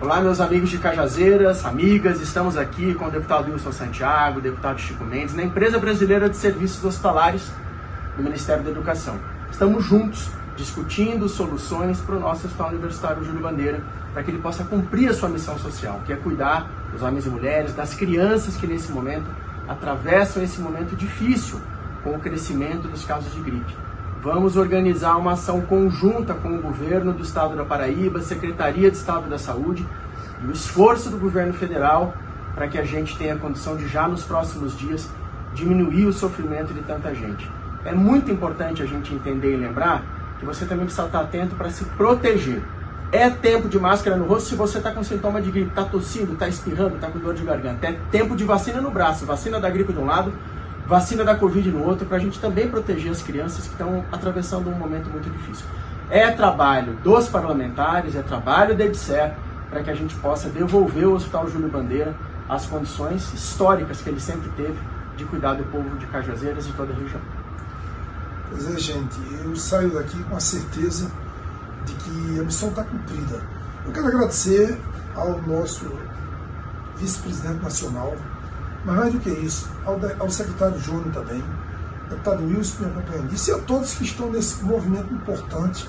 Olá, meus amigos de Cajazeiras, amigas, estamos aqui com o deputado Wilson Santiago, deputado Chico Mendes, na Empresa Brasileira de Serviços Hospitalares do Ministério da Educação. Estamos juntos discutindo soluções para o nosso Hospital Universitário Júlio Bandeira, para que ele possa cumprir a sua missão social, que é cuidar dos homens e mulheres, das crianças que nesse momento atravessam esse momento difícil com o crescimento dos casos de gripe. Vamos organizar uma ação conjunta com o governo do estado da Paraíba, Secretaria de Estado da Saúde e o esforço do governo federal para que a gente tenha condição de já nos próximos dias diminuir o sofrimento de tanta gente. É muito importante a gente entender e lembrar que você também precisa estar atento para se proteger. É tempo de máscara no rosto se você está com sintoma de gripe, está tossindo, está espirrando, está com dor de garganta. É tempo de vacina no braço, vacina da gripe de um lado, vacina da Covid no outro, para a gente também proteger as crianças que estão atravessando um momento muito difícil. É trabalho dos parlamentares, é trabalho da EBSER, para que a gente possa devolver o Hospital Júlio Bandeira às condições históricas que ele sempre teve de cuidar do povo de Cajazeiras e toda a região. Pois é, gente, eu saio daqui com a certeza de que a missão está cumprida. Eu quero agradecer ao nosso vice-presidente nacional, mas mais do que isso, ao, ao secretário Júnior também, deputado Wilson me acompanhando e a todos que estão nesse movimento importante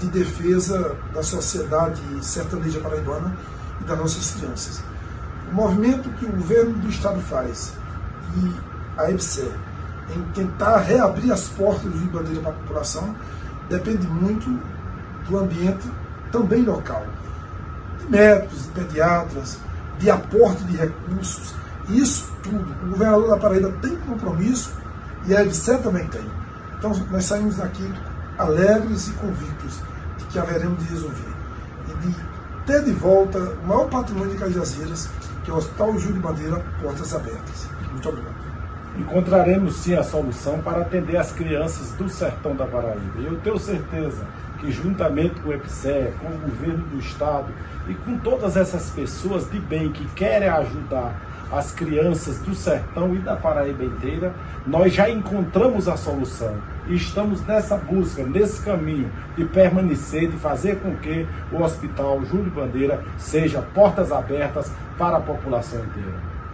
de defesa da sociedade sertaneja paraibana e das nossas crianças. O movimento que o governo do Estado faz e a EBSER em tentar reabrir as portas do Rio Bandeira para a população depende muito do ambiente também local. De médicos, de pediatras, de aporte de recursos, isso tudo. O governador da Paraíba tem compromisso e a EBSER também tem. Então nós saímos daqui alegres e convictos de que haveremos de resolver e de ter de volta o maior patrimônio de Cajazeiras, que é o Hospital Júlio Bandeira, portas abertas. Muito obrigado. Encontraremos sim a solução para atender as crianças do sertão da Paraíba. E eu tenho certeza que juntamente com o EPSE, com o governo do estado e com todas essas pessoas de bem que querem ajudar as crianças do sertão e da Paraíba inteira, nós já encontramos a solução e estamos nessa busca, nesse caminho de permanecer, de fazer com que o Hospital Júlio Bandeira seja portas abertas para a população inteira.